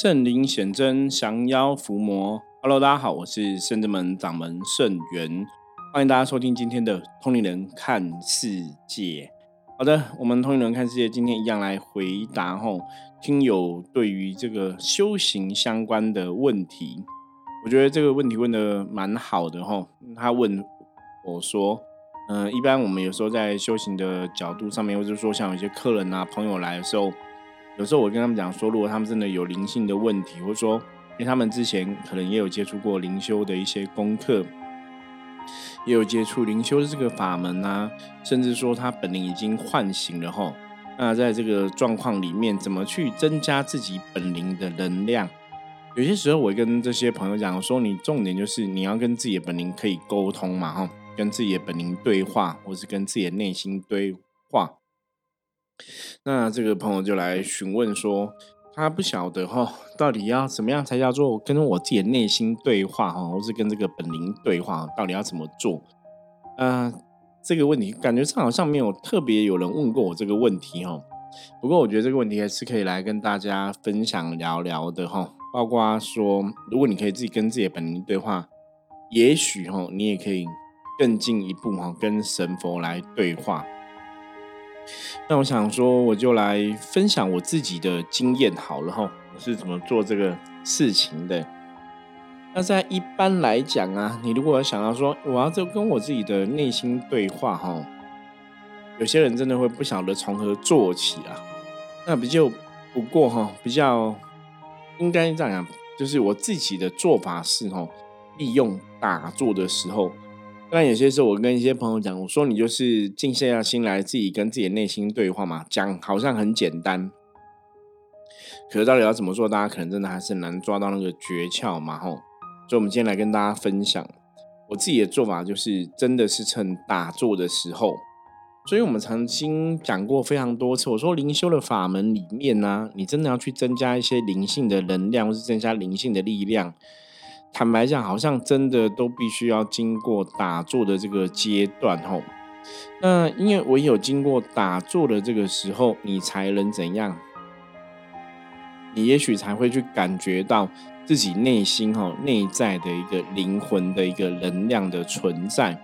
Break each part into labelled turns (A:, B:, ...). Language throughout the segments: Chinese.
A: 圣灵显真，降妖伏魔。Hello，大家好，我是圣真门掌门圣元，欢迎大家收听今天的通灵人看世界。好的，我们通灵人看世界今天一样来回答吼听友对于这个修行相关的问题。我觉得这个问题问的蛮好的吼，他问我说，嗯，一般我们有时候在修行的角度上面，或者说像有些客人啊朋友来的时候。有时候我跟他们讲说，如果他们真的有灵性的问题，或者说因为他们之前可能也有接触过灵修的一些功课，也有接触灵修的这个法门啊，甚至说他本灵已经唤醒了吼，那在这个状况里面，怎么去增加自己本灵的能量？有些时候我跟这些朋友讲说，你重点就是你要跟自己的本灵可以沟通嘛，哈，跟自己的本灵对话，或是跟自己的内心对话。那这个朋友就来询问说，他不晓得哈，到底要怎么样才叫做跟我自己的内心对话哈，或是跟这个本灵对话，到底要怎么做？呃，这个问题感觉上好像没有特别有人问过我这个问题哈。不过我觉得这个问题还是可以来跟大家分享聊聊的哈。包括说，如果你可以自己跟自己的本灵对话，也许哈，你也可以更进一步哈，跟神佛来对话。那我想说，我就来分享我自己的经验好了哈，我是怎么做这个事情的。那在一般来讲啊，你如果想要说我要就跟我自己的内心对话哈，有些人真的会不晓得从何做起啊。那比较不过哈，比较应该这样讲，就是我自己的做法是哈，利用打坐的时候。但有些时候，我跟一些朋友讲，我说你就是静下心来，自己跟自己的内心对话嘛。讲好像很简单，可是到底要怎么做，大家可能真的还是难抓到那个诀窍嘛。吼，所以我们今天来跟大家分享我自己的做法，就是真的是趁打坐的时候。所以我们曾经讲过非常多次，我说灵修的法门里面呢，你真的要去增加一些灵性的能量，或是增加灵性的力量。坦白讲，好像真的都必须要经过打坐的这个阶段吼。那因为唯有经过打坐的这个时候，你才能怎样？你也许才会去感觉到自己内心哈内在的一个灵魂的一个能量的存在。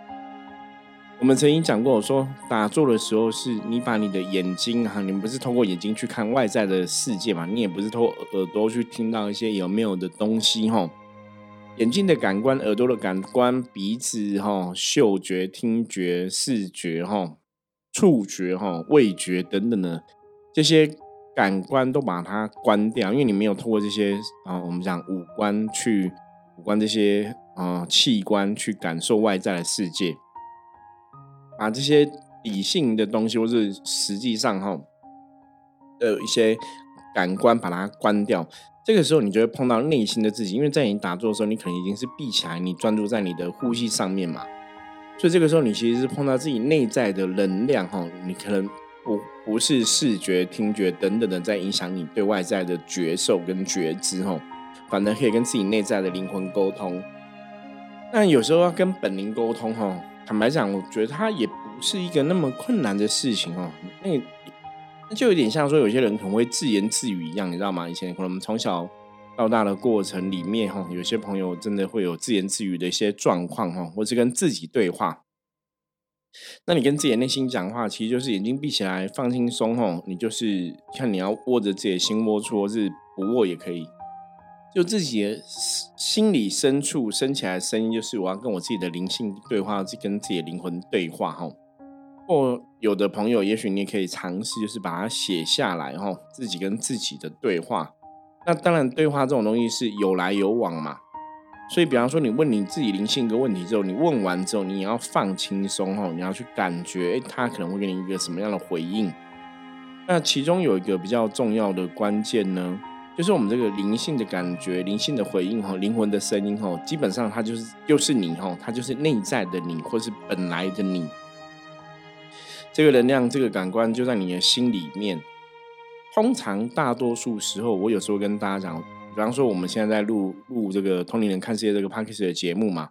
A: 我们曾经讲过，我说打坐的时候是你把你的眼睛哈，你不是通过眼睛去看外在的世界嘛？你也不是通过耳朵去听到一些有没有的东西吼。眼睛的感官、耳朵的感官、鼻子哈、嗅觉、听觉、视觉哈、触觉哈、味觉等等的这些感官都把它关掉，因为你没有透过这些啊，我们讲五官去五官这些啊器官去感受外在的世界，把这些理性的东西或是实际上哈的一些感官把它关掉。这个时候，你就会碰到内心的自己，因为在你打坐的时候，你可能已经是闭起来，你专注在你的呼吸上面嘛。所以这个时候，你其实是碰到自己内在的能量哈，你可能不不是视觉、听觉等等的在影响你对外在的觉受跟觉知哈，反而可以跟自己内在的灵魂沟通。那有时候要跟本灵沟通哈，坦白讲，我觉得它也不是一个那么困难的事情哦。那。那就有点像说，有些人可能会自言自语一样，你知道吗？以前可能我们从小到大的过程里面，哈，有些朋友真的会有自言自语的一些状况，哈，或是跟自己对话。那你跟自己的内心讲话，其实就是眼睛闭起来，放轻松，哈，你就是看你要握着自己的心窝处，或是不握也可以。就自己的心里深处升起来的声音，就是我要跟我自己的灵性对话，是跟自己的灵魂对话，哈。或有的朋友，也许你可以尝试，就是把它写下来，哈，自己跟自己的对话。那当然，对话这种东西是有来有往嘛。所以，比方说，你问你自己灵性一个问题之后，你问完之后，你要放轻松，哈，你要去感觉，哎，他可能会给你一个什么样的回应。那其中有一个比较重要的关键呢，就是我们这个灵性的感觉、灵性的回应，哈，灵魂的声音，哈，基本上它就是就是你，哈，它就是内在的你，或是本来的你。这个能量，这个感官就在你的心里面。通常大多数时候，我有时候跟大家讲，比方说我们现在在录录这个《通灵人看世界》这个 p a d k a s 的节目嘛。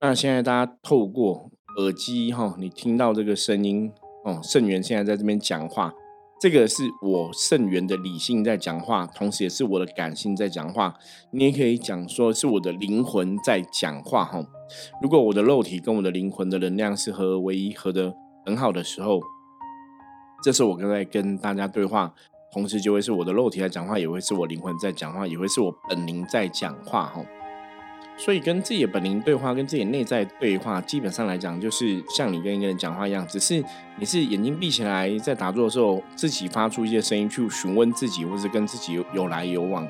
A: 那现在大家透过耳机哈，你听到这个声音哦，圣元现在在这边讲话，这个是我圣元的理性在讲话，同时也是我的感性在讲话。你也可以讲说是我的灵魂在讲话哈。如果我的肉体跟我的灵魂的能量是合而为一，合的很好的时候，这是我刚才跟大家对话，同时就会是我的肉体在讲话，也会是我灵魂在讲话，也会是我本灵在讲话哈。所以跟自己的本灵对话，跟自己内在对话，基本上来讲，就是像你跟一个人讲话一样，只是你是眼睛闭起来，在打坐的时候，自己发出一些声音去询问自己，或是跟自己有来有往。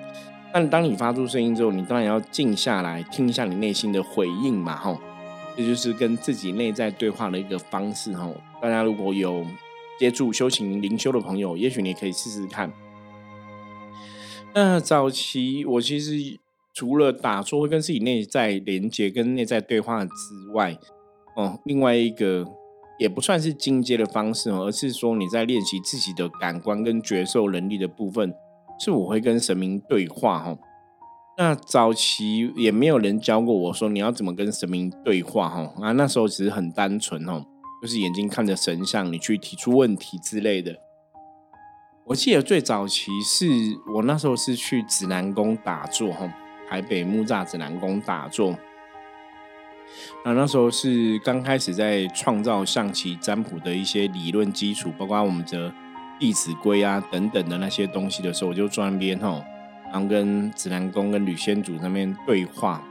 A: 但当你发出声音之后，你当然要静下来，听一下你内心的回应嘛，吼。这就是跟自己内在对话的一个方式，哈。大家如果有接触修行灵修的朋友，也许你可以试试看。那早期我其实。除了打坐会跟自己内在连接、跟内在对话之外，哦，另外一个也不算是进阶的方式哦，而是说你在练习自己的感官跟觉受能力的部分，是我会跟神明对话哈。那早期也没有人教过我说你要怎么跟神明对话哈啊，那时候只是很单纯哦，就是眼睛看着神像，你去提出问题之类的。我记得最早期是我那时候是去指南宫打坐哈。台北木栅指南宫打坐，那那时候是刚开始在创造象棋占卜的一些理论基础，包括我们的《弟子规》啊等等的那些东西的时候，我就坐那边吼，然后跟指南宫跟吕仙祖那边对话。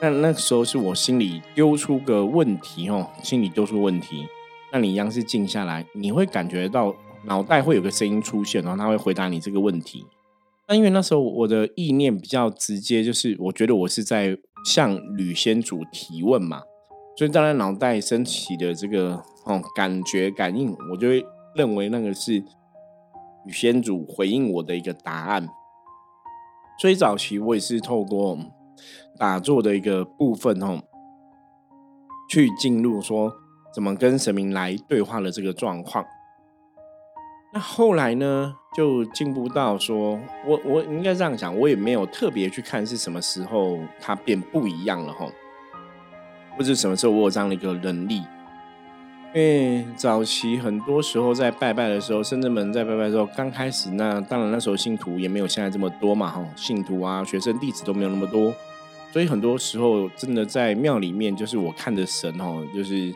A: 那那时候是我心里丢出个问题哦，心里丢出问题，那你一样是静下来，你会感觉到脑袋会有个声音出现，然后他会回答你这个问题。那因为那时候我的意念比较直接，就是我觉得我是在向吕仙祖提问嘛，所以当然脑袋升起的这个哦感觉感应，我就会认为那个是吕仙祖回应我的一个答案。所以早期我也是透过打坐的一个部分哦，去进入说怎么跟神明来对话的这个状况。那后来呢，就进步到说，我我应该这样讲，我也没有特别去看是什么时候它变不一样了哈，或者什么时候我有这样的一个能力。因为早期很多时候在拜拜的时候，深圳门在拜拜的时候，刚开始那当然那时候信徒也没有现在这么多嘛哈，信徒啊、学生弟子都没有那么多，所以很多时候真的在庙里面，就是我看着神哦，就是。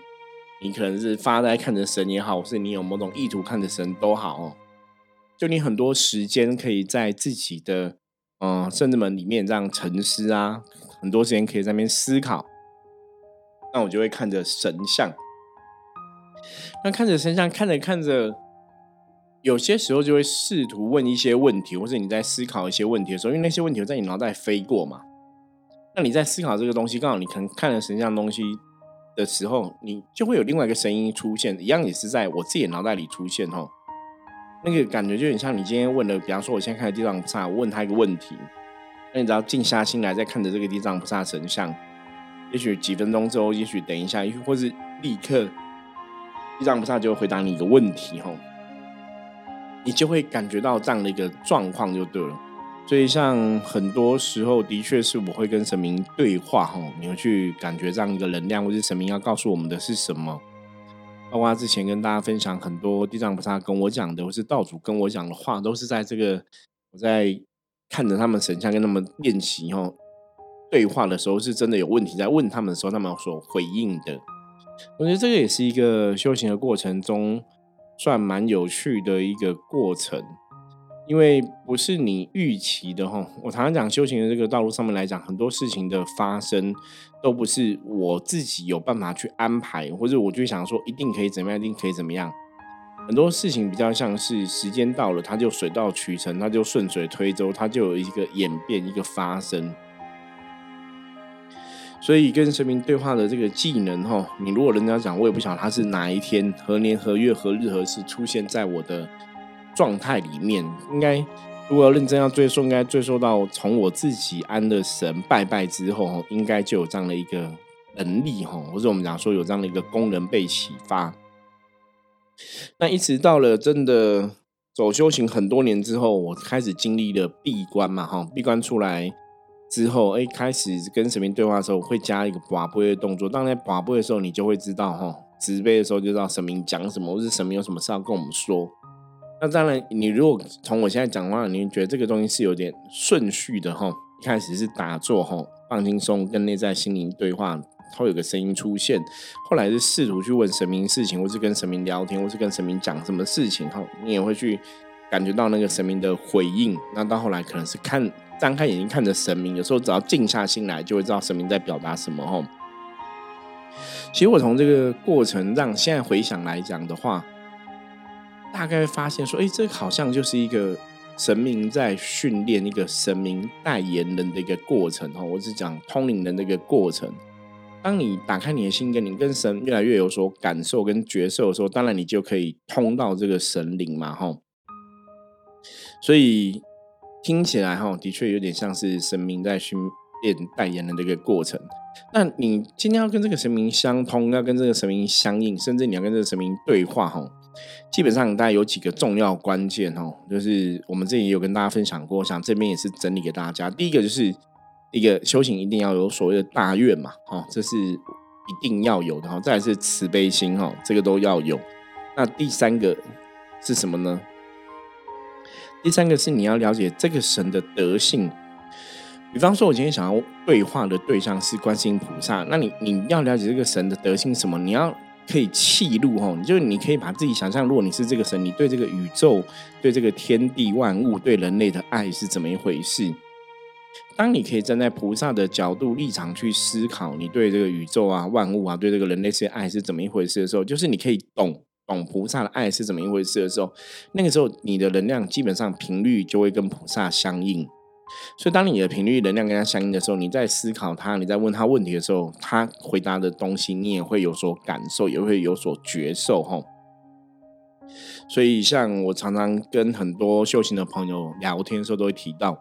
A: 你可能是发呆看着神也好，或是你有某种意图看着神都好哦。就你很多时间可以在自己的嗯圣子门里面这样沉思啊，很多时间可以在那边思考。那我就会看着神像，那看着神像看着看着，有些时候就会试图问一些问题，或者你在思考一些问题的时候，因为那些问题在你脑袋飞过嘛。那你在思考这个东西，刚好你可能看着神像东西。的时候，你就会有另外一个声音出现，一样也是在我自己脑袋里出现哦。那个感觉就很像你今天问的，比方说我现在看地藏菩萨，我问他一个问题，那你只要静下心来，再看着这个地藏菩萨神像，也许几分钟之后，也许等一下，或是立刻，地藏菩萨就会回答你一个问题吼，你就会感觉到这样的一个状况就对了。所以，像很多时候，的确是我会跟神明对话，哈，你会去感觉这样一个能量，或是神明要告诉我们的是什么。包括之前跟大家分享很多地藏菩萨跟我讲的，或是道主跟我讲的话，都是在这个我在看着他们神像跟他们练习哈对话的时候，是真的有问题在问他们的时候，他们所回应的。我觉得这个也是一个修行的过程中，算蛮有趣的一个过程。因为不是你预期的哈，我常常讲修行的这个道路上面来讲，很多事情的发生都不是我自己有办法去安排，或者我就想说一定可以怎么样，一定可以怎么样。很多事情比较像是时间到了，它就水到渠成，它就顺水推舟，它就有一个演变，一个发生。所以跟神明对话的这个技能哈，你如果人家讲，我也不晓得他是哪一天何年何月何日何时出现在我的。状态里面，应该如果要认真要追溯，应该追溯到从我自己安的神拜拜之后，应该就有这样的一个能力哈，或者我们讲说有这样的一个功能被启发。那一直到了真的走修行很多年之后，我开始经历了闭关嘛哈，闭关出来之后，哎，开始跟神明对话的时候，会加一个拔杯的动作。当在拔杯的时候，你就会知道哈，慈悲的时候就知道神明讲什么，或是神明有什么事要跟我们说。那当然，你如果从我现在讲话，你觉得这个东西是有点顺序的哈。一开始是打坐哈，放轻松，跟内在心灵对话，会有个声音出现。后来是试图去问神明事情，或是跟神明聊天，或是跟神明讲什么事情哈，你也会去感觉到那个神明的回应。那到后来可能是看张开眼睛看着神明，有时候只要静下心来，就会知道神明在表达什么吼。其实我从这个过程让现在回想来讲的话。大概发现说，哎，这好像就是一个神明在训练一个神明代言人的一个过程哈。我是讲通灵人的一个过程。当你打开你的心，跟你跟神越来越有所感受跟觉受的时候，当然你就可以通到这个神灵嘛吼。所以听起来哈，的确有点像是神明在训练代言人的一个过程。那你今天要跟这个神明相通，要跟这个神明相应，甚至你要跟这个神明对话哈。基本上大概有几个重要关键哦，就是我们这里也有跟大家分享过，想这边也是整理给大家。第一个就是一个修行一定要有所谓的大愿嘛，哦，这是一定要有的哈。再来是慈悲心哈，这个都要有。那第三个是什么呢？第三个是你要了解这个神的德性。比方说，我今天想要对话的对象是观世音菩萨，那你你要了解这个神的德性什么？你要。可以气入哈，你就你可以把自己想象，如果你是这个神，你对这个宇宙、对这个天地万物、对人类的爱是怎么一回事？当你可以站在菩萨的角度立场去思考，你对这个宇宙啊、万物啊、对这个人类这些爱是怎么一回事的时候，就是你可以懂懂菩萨的爱是怎么一回事的时候，那个时候你的能量基本上频率就会跟菩萨相应。所以，当你的频率能量跟他相应的时候，你在思考他，你在问他问题的时候，他回答的东西，你也会有所感受，也会有所觉受，哈。所以，像我常常跟很多修行的朋友聊天的时候，都会提到，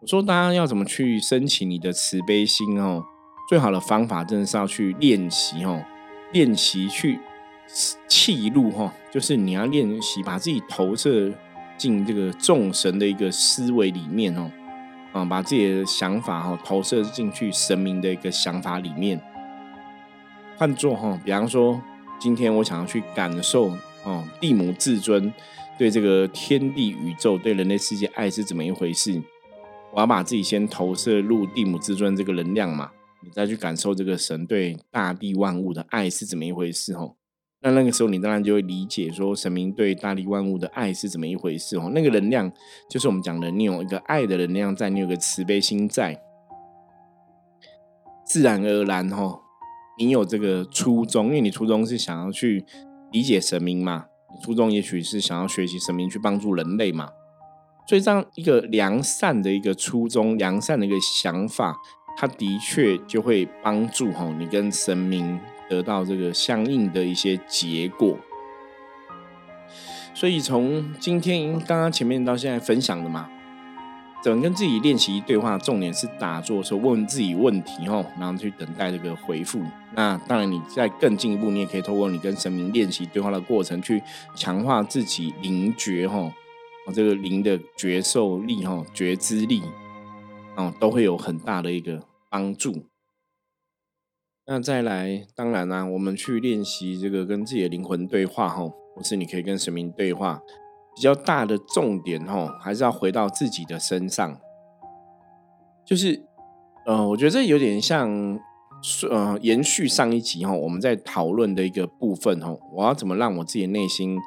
A: 我说大家要怎么去升起你的慈悲心哦？最好的方法，真的是要去练习哦，练习去气入哈，就是你要练习把自己投射进这个众神的一个思维里面哦。啊，把自己的想法哈投射进去神明的一个想法里面。换作哈，比方说，今天我想要去感受哦，地母至尊对这个天地宇宙、对人类世界爱是怎么一回事？我要把自己先投射入地母至尊这个能量嘛，你再去感受这个神对大地万物的爱是怎么一回事？哦。那那个时候，你当然就会理解说，神明对大地万物的爱是怎么一回事哦。那个能量就是我们讲的，你有一个爱的能量在，你有个慈悲心在，自然而然哦，你有这个初衷，因为你初衷是想要去理解神明嘛，初衷也许是想要学习神明去帮助人类嘛，所以这样一个良善的一个初衷，良善的一个想法，它的确就会帮助哈你跟神明。得到这个相应的一些结果，所以从今天刚刚前面到现在分享的嘛，怎么跟自己练习对话，重点是打坐的时候问自己问题哦，然后去等待这个回复。那当然，你在更进一步，你也可以透过你跟神明练习对话的过程，去强化自己灵觉哈，这个灵的觉受力哈，觉知力哦，都会有很大的一个帮助。那再来，当然啦，我们去练习这个跟自己的灵魂对话，吼，或是你可以跟神明对话，比较大的重点，吼，还是要回到自己的身上。就是，呃，我觉得这有点像，呃，延续上一集哈，我们在讨论的一个部分，吼，我要怎么让我自己的内心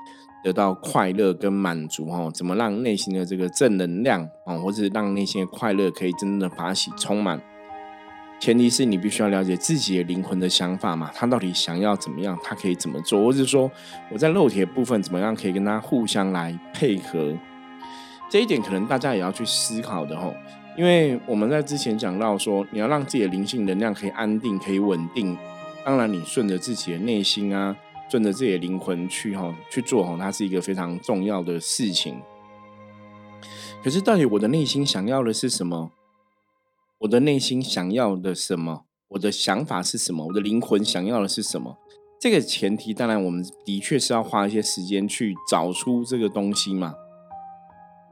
A: 得到快乐跟满足，哈，怎么让内心的这个正能量，啊，或者让内心的快乐可以真正的把喜充满。前提是你必须要了解自己的灵魂的想法嘛，他到底想要怎么样，他可以怎么做，或者说我在肉体部分怎么样可以跟他互相来配合，这一点可能大家也要去思考的吼。因为我们在之前讲到说，你要让自己的灵性能量可以安定、可以稳定，当然你顺着自己的内心啊，顺着自己的灵魂去哈去做哈，它是一个非常重要的事情。可是到底我的内心想要的是什么？我的内心想要的什么？我的想法是什么？我的灵魂想要的是什么？这个前提，当然我们的确是要花一些时间去找出这个东西嘛。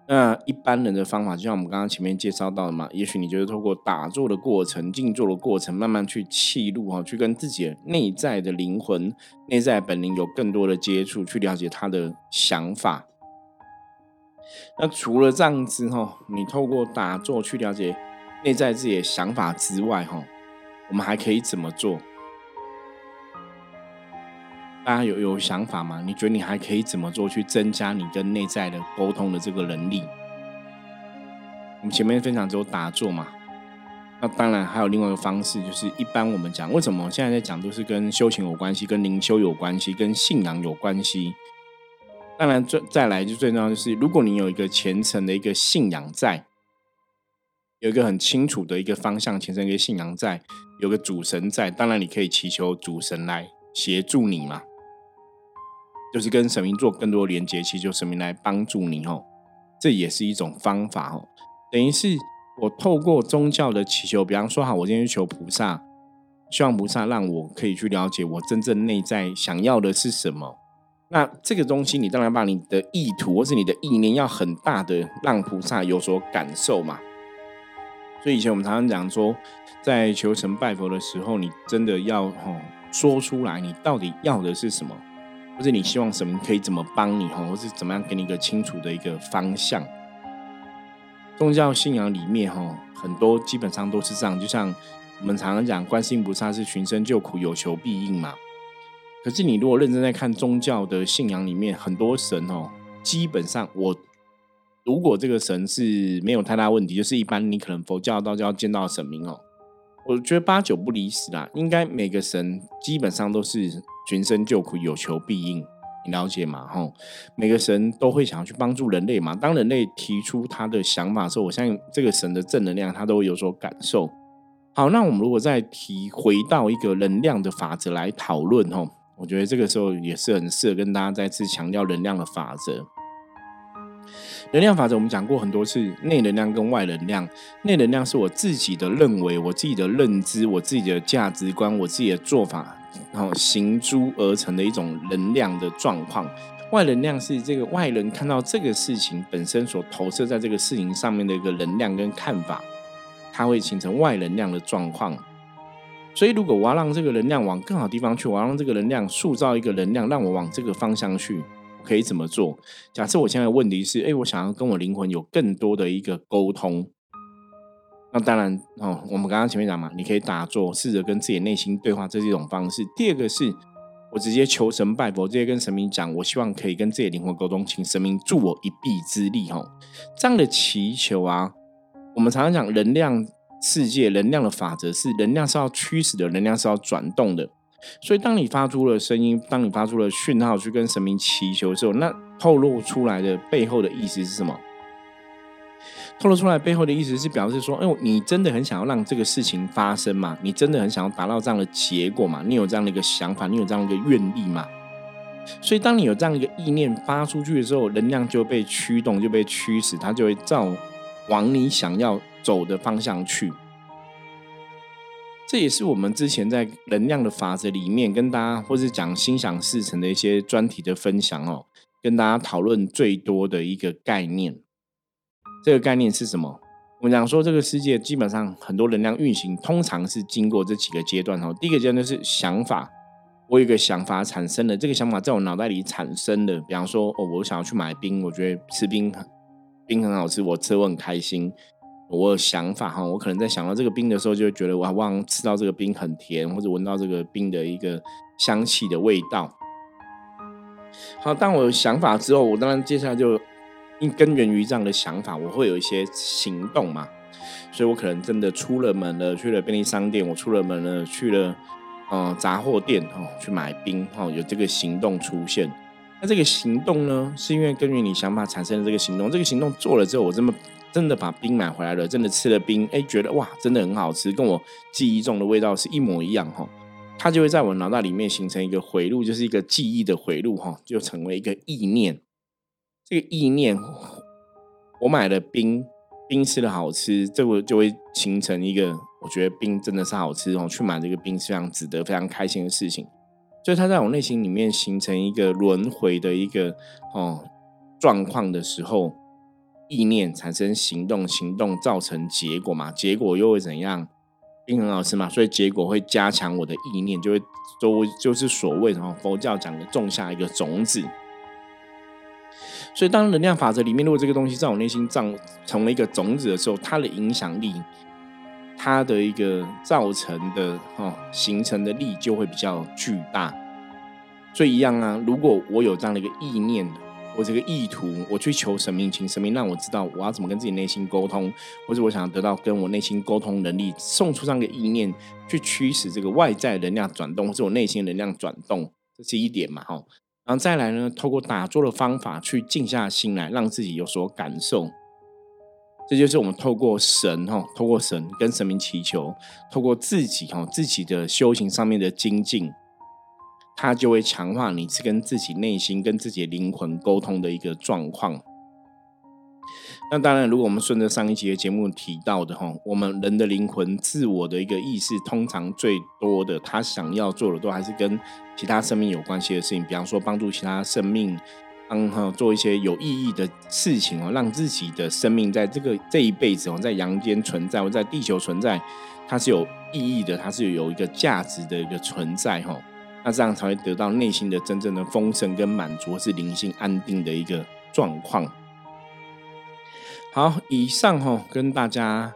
A: 那一般人的方法，就像我们刚刚前面介绍到的嘛，也许你就是透过打坐的过程、静坐的过程，慢慢去记录哈，去跟自己的内在的灵魂、内在本灵有更多的接触，去了解他的想法。那除了这样子哈，你透过打坐去了解内在自己的想法之外哈，我们还可以怎么做？大家有有想法吗？你觉得你还可以怎么做去增加你跟内在的沟通的这个能力？我们前面分享只有打坐嘛，那当然还有另外一个方式，就是一般我们讲为什么现在在讲都是跟修行有关系、跟灵修有关系、跟信仰有关系。当然，最再来就最重要就是，如果你有一个虔诚的一个信仰在，有一个很清楚的一个方向，虔诚一个信仰在，有个主神在，当然你可以祈求主神来协助你嘛。就是跟神明做更多连接，祈求神明来帮助你哦，这也是一种方法哦。等于是我透过宗教的祈求，比方说，好，我今天去求菩萨，希望菩萨让我可以去了解我真正内在想要的是什么。那这个东西，你当然把你的意图或是你的意念要很大的让菩萨有所感受嘛。所以以前我们常常讲说，在求神拜佛的时候，你真的要吼说出来，你到底要的是什么。或者你希望什么可以怎么帮你哈，或是怎么样给你一个清楚的一个方向？宗教信仰里面哈，很多基本上都是这样。就像我们常常讲，观世音菩萨是寻声救苦，有求必应嘛。可是你如果认真在看宗教的信仰里面，很多神哦，基本上我如果这个神是没有太大问题，就是一般你可能佛教、道教见到神明哦，我觉得八九不离十啦。应该每个神基本上都是。寻声救苦，有求必应，你了解吗？哈，每个神都会想要去帮助人类嘛。当人类提出他的想法的时候，我相信这个神的正能量，他都会有所感受。好，那我们如果再提回到一个能量的法则来讨论，哈，我觉得这个时候也是很适合跟大家再次强调能量的法则。能量法则我们讲过很多次，内能量跟外能量。内能量是我自己的认为、我自己的认知、我自己的价值观、我自己的做法，然后行诸而成的一种能量的状况。外能量是这个外人看到这个事情本身所投射在这个事情上面的一个能量跟看法，它会形成外能量的状况。所以，如果我要让这个能量往更好地方去，我要让这个能量塑造一个能量，让我往这个方向去。可以怎么做？假设我现在的问题是，哎，我想要跟我灵魂有更多的一个沟通。那当然哦，我们刚刚前面讲嘛，你可以打坐，试着跟自己内心对话，这是一种方式。第二个是我直接求神拜佛，直接跟神明讲，我希望可以跟自己灵魂沟通，请神明助我一臂之力。哈，这样的祈求啊，我们常常讲能量世界，能量的法则是能量是要驱使的，能量是要转动的。所以，当你发出了声音，当你发出了讯号去跟神明祈求的时候，那透露出来的背后的意思是什么？透露出来背后的意思是表示说，哎呦，你真的很想要让这个事情发生嘛？你真的很想要达到这样的结果嘛？你有这样的一个想法，你有这样的一个愿力嘛？所以，当你有这样一个意念发出去的时候，能量就被驱动，就被驱使，它就会照往你想要走的方向去。这也是我们之前在能量的法则里面跟大家，或是讲心想事成的一些专题的分享哦，跟大家讨论最多的一个概念。这个概念是什么？我们讲说这个世界基本上很多能量运行，通常是经过这几个阶段哦。第一个阶段是想法，我有一个想法产生了，这个想法在我脑袋里产生的。比方说，哦，我想要去买冰，我觉得吃冰冰很好吃，我吃我很开心。我有想法哈，我可能在想到这个冰的时候，就会觉得哇，忘吃到这个冰很甜，或者闻到这个冰的一个香气的味道。好，当我有想法之后，我当然接下来就因根源于这样的想法，我会有一些行动嘛。所以我可能真的出了门了，去了便利商店，我出了门了，去了嗯杂货店哦，去买冰哦，有这个行动出现。那这个行动呢，是因为根据你想法产生的这个行动，这个行动做了之后，我这么。真的把冰买回来了，真的吃了冰，哎，觉得哇，真的很好吃，跟我记忆中的味道是一模一样哈。它就会在我脑袋里面形成一个回路，就是一个记忆的回路哈，就成为一个意念。这个意念，我买了冰，冰吃的好吃，这个就会形成一个，我觉得冰真的是好吃哦，去买这个冰是非常值得、非常开心的事情。所以它在我内心里面形成一个轮回的一个哦状况的时候。意念产生行动，行动造成结果嘛？结果又会怎样？冰很好吃嘛，所以结果会加强我的意念，就会都就是所谓的佛教讲的种下一个种子。所以当能量法则里面，如果这个东西在我内心长成为一个种子的时候，它的影响力，它的一个造成的哦形成的力就会比较巨大。所以一样啊，如果我有这样的一个意念。我这个意图，我去求神明，请神明让我知道我要怎么跟自己内心沟通，或者我想要得到跟我内心沟通能力，送出这样的意念，去驱使这个外在能量转动，或者我内心能量转动，这是一点嘛，哈。然后再来呢，透过打坐的方法去静下心来，让自己有所感受，这就是我们透过神，哈，透过神跟神明祈求，透过自己，哈，自己的修行上面的精进。它就会强化你是跟自己内心、跟自己灵魂沟通的一个状况。那当然，如果我们顺着上一集的节目提到的哈，我们人的灵魂、自我的一个意识，通常最多的，他想要做的都还是跟其他生命有关系的事情，比方说帮助其他生命，嗯哈做一些有意义的事情哦，让自己的生命在这个这一辈子哦，在阳间存在或在地球存在，它是有意义的，它是有一个价值的一个存在哈。那这样才会得到内心的真正的丰盛跟满足，是灵性安定的一个状况。好，以上哈跟大家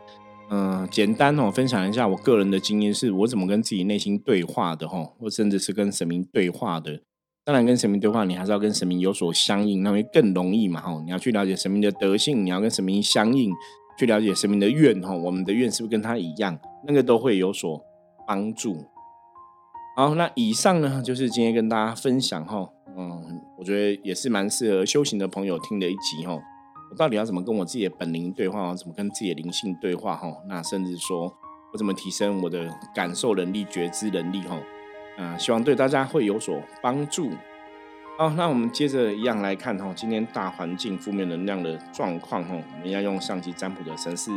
A: 嗯简单哦分享一下我个人的经验，是我怎么跟自己内心对话的哈，或甚至是跟神明对话的。当然，跟神明对话，你还是要跟神明有所相应，那会更容易嘛哈。你要去了解神明的德性，你要跟神明相应，去了解神明的愿哈，我们的愿是不是跟他一样，那个都会有所帮助。好，那以上呢就是今天跟大家分享哈，嗯，我觉得也是蛮适合修行的朋友听的一集哈。我到底要怎么跟我自己的本灵对话？怎么跟自己的灵性对话？哈，那甚至说我怎么提升我的感受能力、觉知能力？哈，啊，希望对大家会有所帮助。好，那我们接着一样来看哈，今天大环境负面能量的状况哈，我们要用上级占卜的神士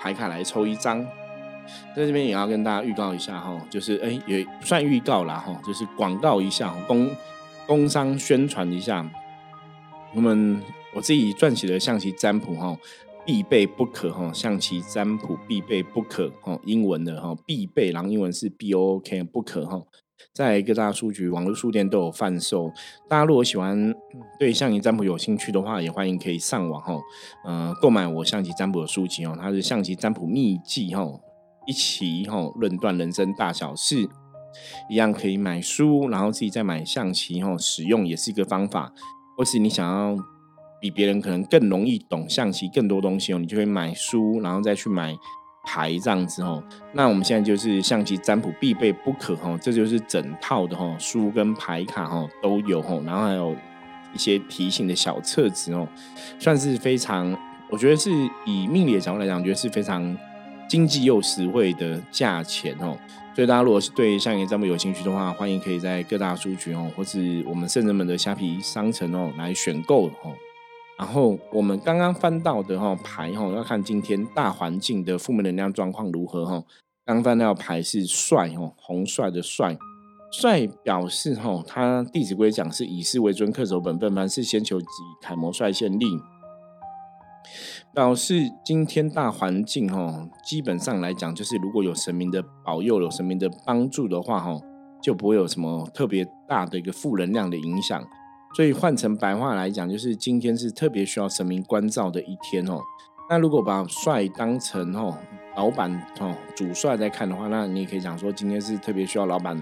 A: 牌卡来抽一张。在这边也要跟大家预告一下哈，就是哎也算预告啦哈，就是广告一下，工工商宣传一下。我们我自己撰写的象棋占卜哈，必备不可哈，象棋占卜必备不可哈，英文的哈必备，然后英文是 B O O K 不可哈，在各大书局、网络书店都有贩售。大家如果喜欢对象棋占卜有兴趣的话，也欢迎可以上网哈，呃，购买我象棋占卜的书籍哦，它是象棋占卜秘籍哈。一起哈论断人生大小事，一样可以买书，然后自己再买象棋哈使用也是一个方法。或是你想要比别人可能更容易懂象棋更多东西哦，你就会买书，然后再去买牌这样子哦。那我们现在就是象棋占卜必备不可哈，这就是整套的哈书跟牌卡哈都有哈，然后还有一些提醒的小册子哦，算是非常，我觉得是以命理的角度来讲，我觉得是非常。经济又实惠的价钱哦，所以大家如果是对象棋占卜有兴趣的话，欢迎可以在各大书局哦，或是我们圣人们的虾皮商城哦来选购哦。然后我们刚刚翻到的哈牌哈，要看今天大环境的负面能量状况如何哈。刚翻到牌是帅哦，红帅的帅，帅表示哈，他《弟子规》讲是以事为尊，恪守本分，凡事先求己，楷模率先立。表示今天大环境哈，基本上来讲，就是如果有神明的保佑，有神明的帮助的话哈，就不会有什么特别大的一个负能量的影响。所以换成白话来讲，就是今天是特别需要神明关照的一天哦。那如果把帅当成哦老板哦主帅在看的话，那你也可以讲说，今天是特别需要老板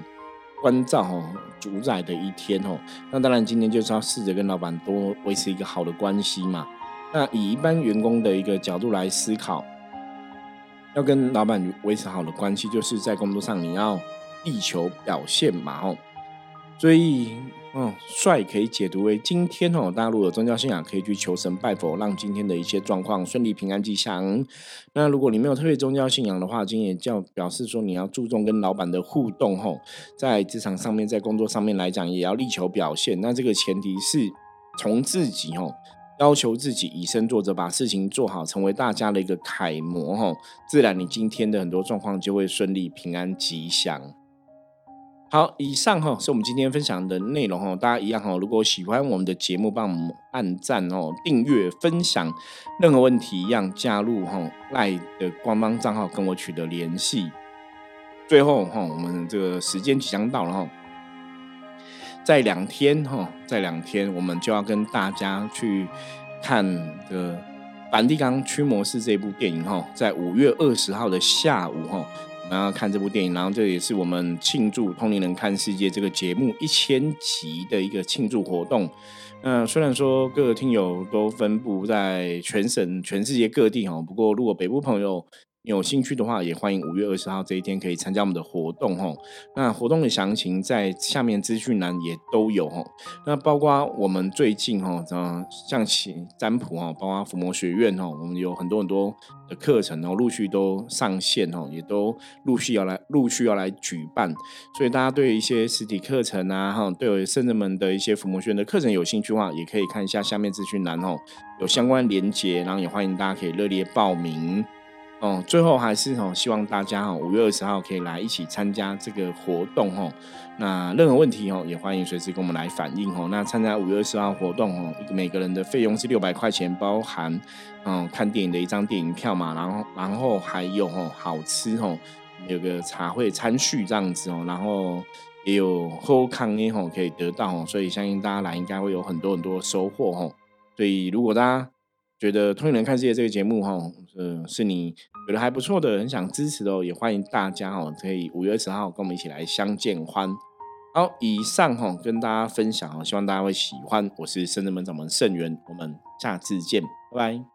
A: 关照哦主宰的一天哦。那当然，今天就是要试着跟老板多维持一个好的关系嘛。那以一般员工的一个角度来思考，要跟老板维持好的关系，就是在工作上你要力求表现嘛，吼。所以，嗯，帅可以解读为今天哦，大家如果有宗教信仰，可以去求神拜佛，让今天的一些状况顺利、平安、吉祥。那如果你没有特别宗教信仰的话，今天也叫表示说你要注重跟老板的互动，吼，在职场上面，在工作上面来讲，也要力求表现。那这个前提是从自己，吼。要求自己以身作则，把事情做好，成为大家的一个楷模哈，自然你今天的很多状况就会顺利、平安、吉祥。好，以上哈是我们今天分享的内容哈，大家一样哈，如果喜欢我们的节目，帮我们按赞哦、订阅、分享，任何问题一样加入哈赖的官方账号跟我取得联系。最后哈，我们这个时间即将到了哈。在两天哈，在两天我们就要跟大家去看的《梵蒂冈驱魔师》这部电影哈，在五月二十号的下午哈，我们要看这部电影，然后这也是我们庆祝《通灵人看世界》这个节目一千集的一个庆祝活动。那虽然说各个听友都分布在全省、全世界各地哈，不过如果北部朋友，有兴趣的话，也欢迎五月二十号这一天可以参加我们的活动吼。那活动的详情在下面资讯栏也都有吼。那包括我们最近吼，嗯，象棋占卜哈，包括伏魔学院吼，我们有很多很多的课程哦，陆续都上线哦，也都陆续要来陆续要来举办。所以大家对一些实体课程啊，哈，对圣人们的一些伏魔学院的课程有兴趣的话，也可以看一下下面资讯栏哦，有相关连接，然后也欢迎大家可以热烈报名。哦，最后还是哦，希望大家哈五月二十号可以来一起参加这个活动哦。那任何问题哦，也欢迎随时跟我们来反映哦。那参加五月二十号活动哦，每个人的费用是六百块钱，包含嗯看电影的一张电影票嘛，然后然后还有哦好吃哦，有个茶会餐叙这样子哦，然后也有喝康耶吼可以得到哦，所以相信大家来应该会有很多很多收获哦。所以如果大家觉得《通灵人看世界》这个节目哈，呃，是你觉得还不错的，很想支持的哦，也欢迎大家哦，可以五月二十号跟我们一起来相见欢。好，以上哈跟大家分享哦，希望大家会喜欢。我是深圳门掌门盛元，我们下次见，拜拜。